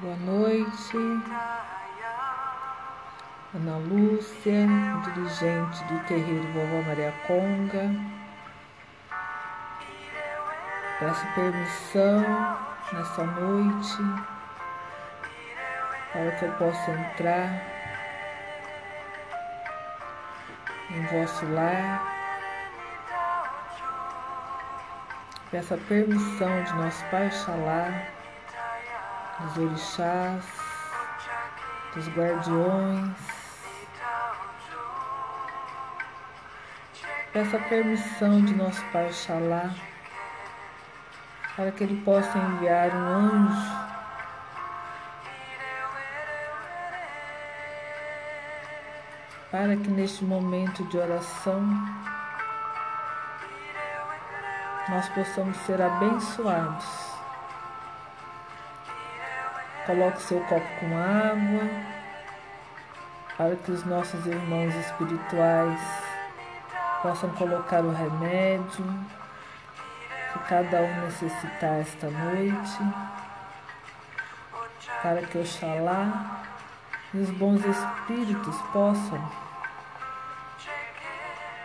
Boa noite. Ana Lúcia, dirigente do terreiro Vovó Maria Conga. Peço permissão nessa noite para que eu possa entrar em vosso lar. Peço a permissão de nosso Pai Xalá, dos orixás, dos guardiões. Peço a permissão de nosso Pai Xalá para que Ele possa enviar um anjo para que neste momento de oração nós possamos ser abençoados. Coloque seu copo com água para que os nossos irmãos espirituais possam colocar o remédio que cada um necessitar esta noite, para que Oxalá e os bons espíritos possam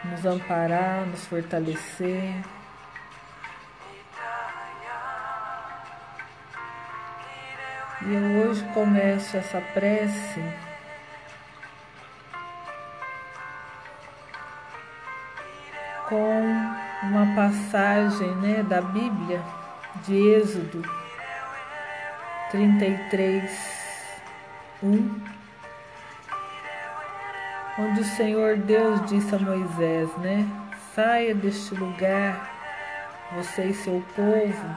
nos amparar, nos fortalecer. E eu hoje começo essa prece com uma passagem né, da Bíblia de Êxodo 33, 1, onde o Senhor Deus disse a Moisés, né? Saia deste lugar, você e seu povo,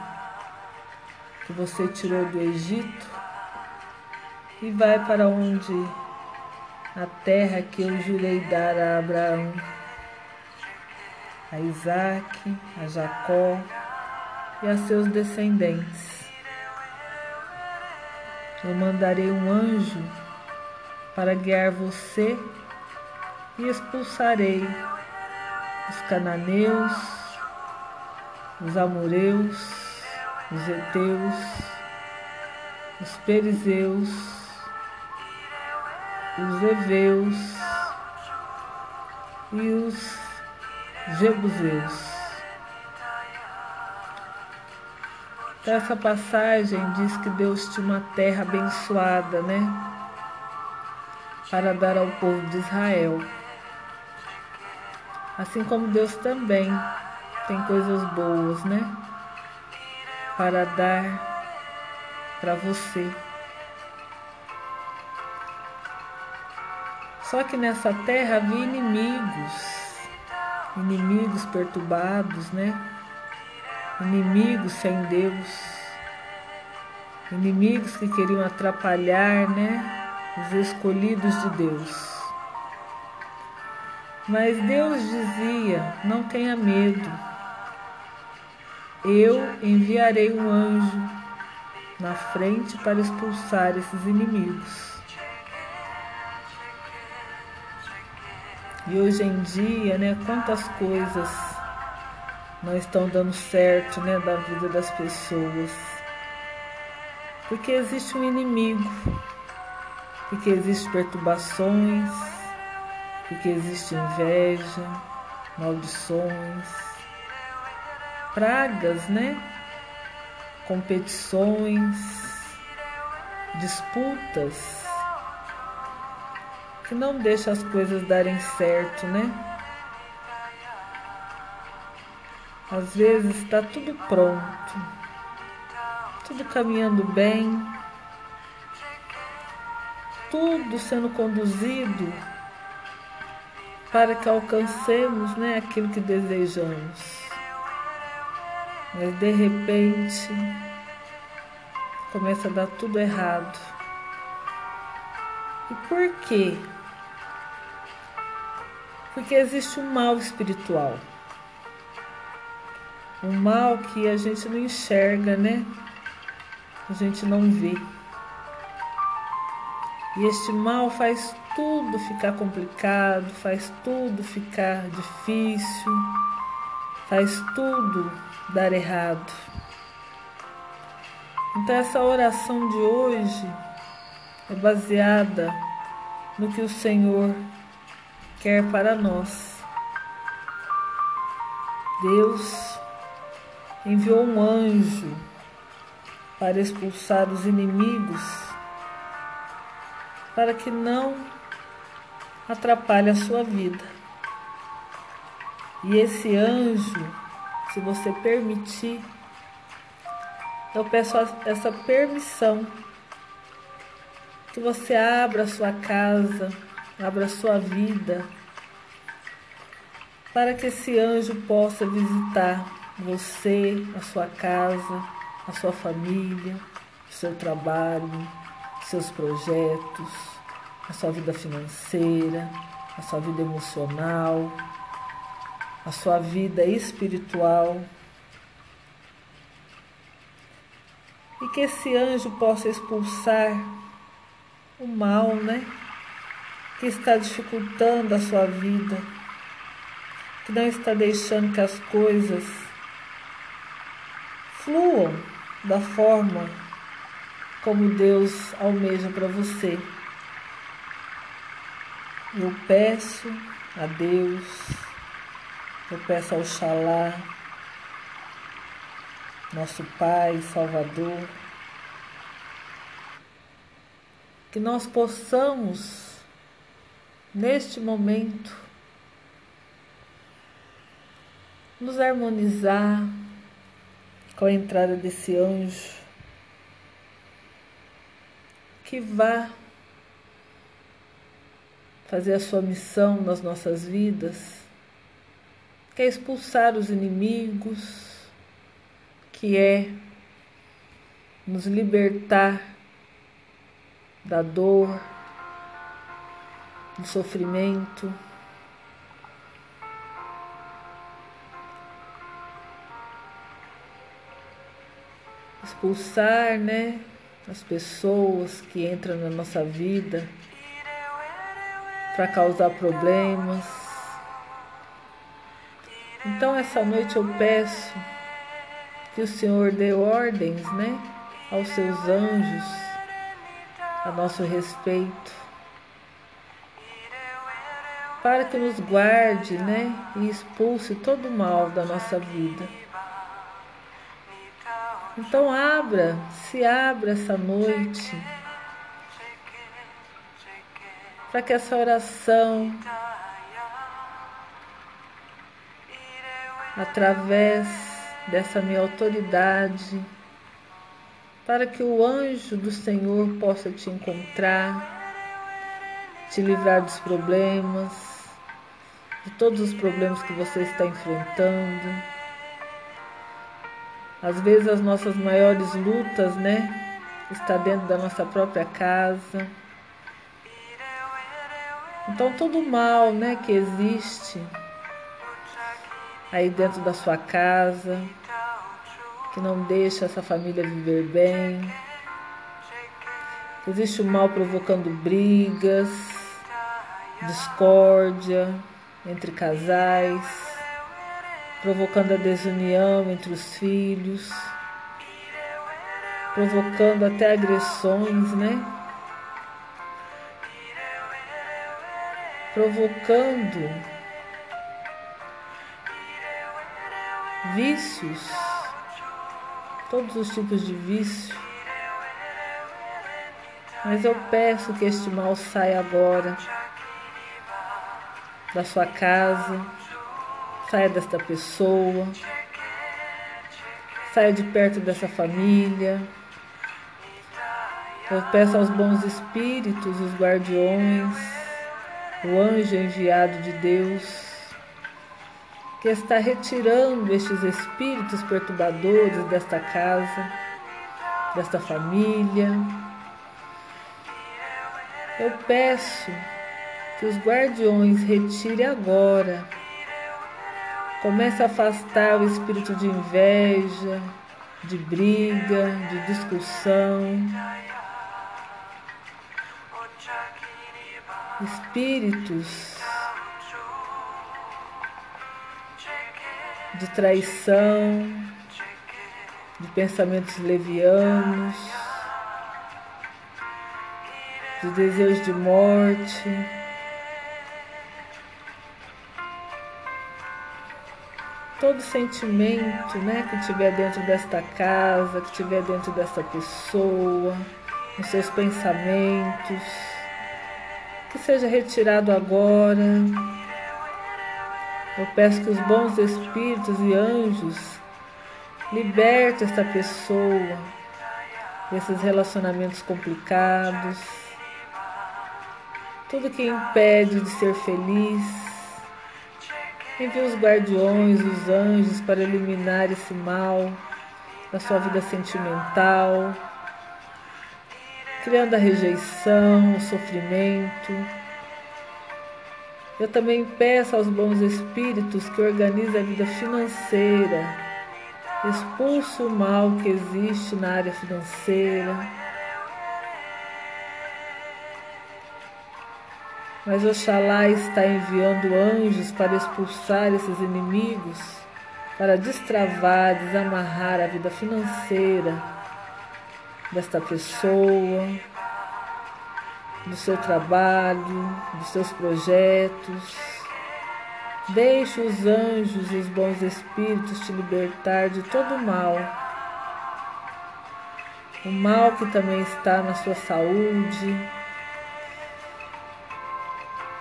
que você tirou do Egito, e vai para onde a terra que eu jurei dar a Abraão, a Isaac, a Jacó e a seus descendentes. Eu mandarei um anjo para guiar você e expulsarei os cananeus, os amoreus, os heteus, os perizeus, os heveus e os jebuseus. Essa passagem diz que Deus tinha uma terra abençoada, né? Para dar ao povo de Israel. Assim como Deus também tem coisas boas, né? Para dar para você. Só que nessa terra havia inimigos, inimigos perturbados, né? Inimigos sem Deus, inimigos que queriam atrapalhar, né? Os escolhidos de Deus. Mas Deus dizia: não tenha medo, eu enviarei um anjo na frente para expulsar esses inimigos. E hoje em dia, né, quantas coisas não estão dando certo, né, da vida das pessoas. Porque existe um inimigo, porque existem perturbações, porque existe inveja, maldições, pragas, né? Competições, disputas que não deixa as coisas darem certo, né? Às vezes está tudo pronto, tudo caminhando bem, tudo sendo conduzido para que alcancemos né, aquilo que desejamos. Mas de repente começa a dar tudo errado. E por quê? Porque existe um mal espiritual. Um mal que a gente não enxerga, né? A gente não vê. E este mal faz tudo ficar complicado, faz tudo ficar difícil, faz tudo dar errado. Então, essa oração de hoje é baseada no que o Senhor quer para nós. Deus enviou um anjo para expulsar os inimigos, para que não atrapalhe a sua vida. E esse anjo, se você permitir, eu peço essa permissão que você abra a sua casa, abra sua vida, para que esse anjo possa visitar você, a sua casa, a sua família, o seu trabalho, seus projetos, a sua vida financeira, a sua vida emocional, a sua vida espiritual. E que esse anjo possa expulsar o mal, né? Que está dificultando a sua vida que não está deixando que as coisas fluam da forma como Deus almeja para você. Eu peço a Deus, eu peço ao Xalá, nosso Pai, Salvador, que nós possamos, neste momento, nos harmonizar com a entrada desse anjo que vá fazer a sua missão nas nossas vidas, que é expulsar os inimigos, que é nos libertar da dor, do sofrimento. expulsar, né, as pessoas que entram na nossa vida para causar problemas. Então essa noite eu peço que o Senhor dê ordens, né, aos seus anjos a nosso respeito, para que nos guarde, né, e expulse todo o mal da nossa vida. Então abra, se abra essa noite para que essa oração através dessa minha autoridade para que o anjo do Senhor possa te encontrar, te livrar dos problemas, de todos os problemas que você está enfrentando. Às vezes as nossas maiores lutas, né, está dentro da nossa própria casa. Então todo o mal, né, que existe aí dentro da sua casa, que não deixa essa família viver bem. Existe o mal provocando brigas, discórdia entre casais provocando a desunião entre os filhos, provocando até agressões, né? Provocando vícios, todos os tipos de vício. Mas eu peço que este mal saia agora da sua casa Saia desta pessoa. Saia de perto dessa família. Eu peço aos bons espíritos, os guardiões, o anjo enviado de Deus, que está retirando estes espíritos perturbadores desta casa, desta família. Eu peço que os guardiões retirem agora Comece a afastar o espírito de inveja, de briga, de discussão. Espíritos de traição, de pensamentos levianos, de desejos de morte. Todo sentimento né, que tiver dentro desta casa, que tiver dentro desta pessoa, nos seus pensamentos, que seja retirado agora. Eu peço que os bons espíritos e anjos libertem esta pessoa desses relacionamentos complicados, tudo que impede de ser feliz. Envie os guardiões, os anjos para eliminar esse mal da sua vida sentimental, criando a rejeição, o sofrimento. Eu também peço aos bons espíritos que organizem a vida financeira, expulse o mal que existe na área financeira Mas Oxalá está enviando anjos para expulsar esses inimigos, para destravar, desamarrar a vida financeira desta pessoa, do seu trabalho, dos seus projetos. Deixe os anjos e os bons espíritos te libertar de todo o mal. O mal que também está na sua saúde,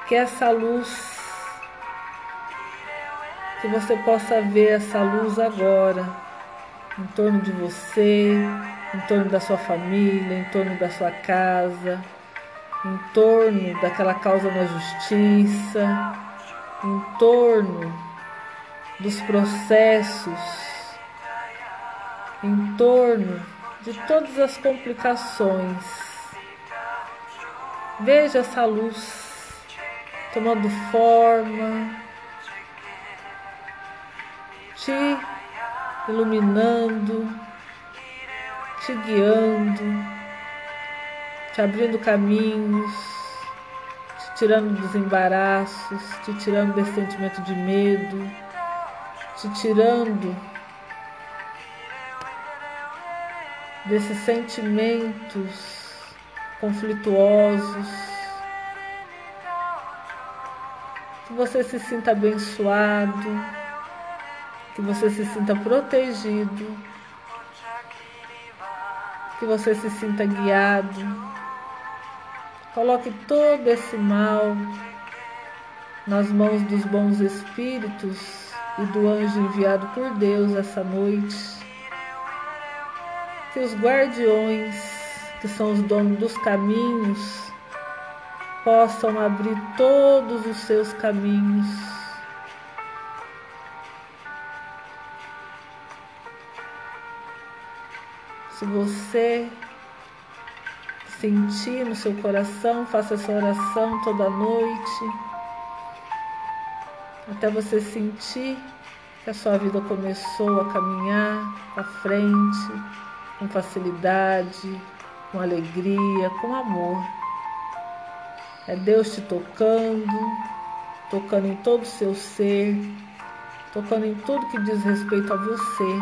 que essa luz, que você possa ver essa luz agora, em torno de você, em torno da sua família, em torno da sua casa, em torno daquela causa na justiça, em torno dos processos, em torno de todas as complicações. Veja essa luz tomando forma, te iluminando, te guiando, te abrindo caminhos, te tirando dos embaraços, te tirando desse sentimento de medo, te tirando desses sentimentos conflituosos que você se sinta abençoado, que você se sinta protegido, que você se sinta guiado. Coloque todo esse mal nas mãos dos bons espíritos e do anjo enviado por Deus essa noite. Que os guardiões, que são os donos dos caminhos, possam abrir todos os seus caminhos. Se você sentir no seu coração, faça essa oração toda noite, até você sentir que a sua vida começou a caminhar para frente com facilidade, com alegria, com amor. É Deus te tocando, tocando em todo o seu ser, tocando em tudo que diz respeito a você.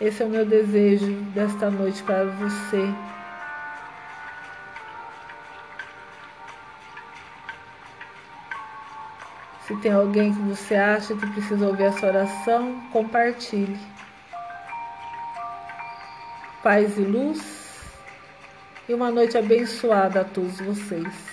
Esse é o meu desejo desta noite para você. Se tem alguém que você acha que precisa ouvir essa oração, compartilhe. Paz e luz e uma noite abençoada a todos vocês.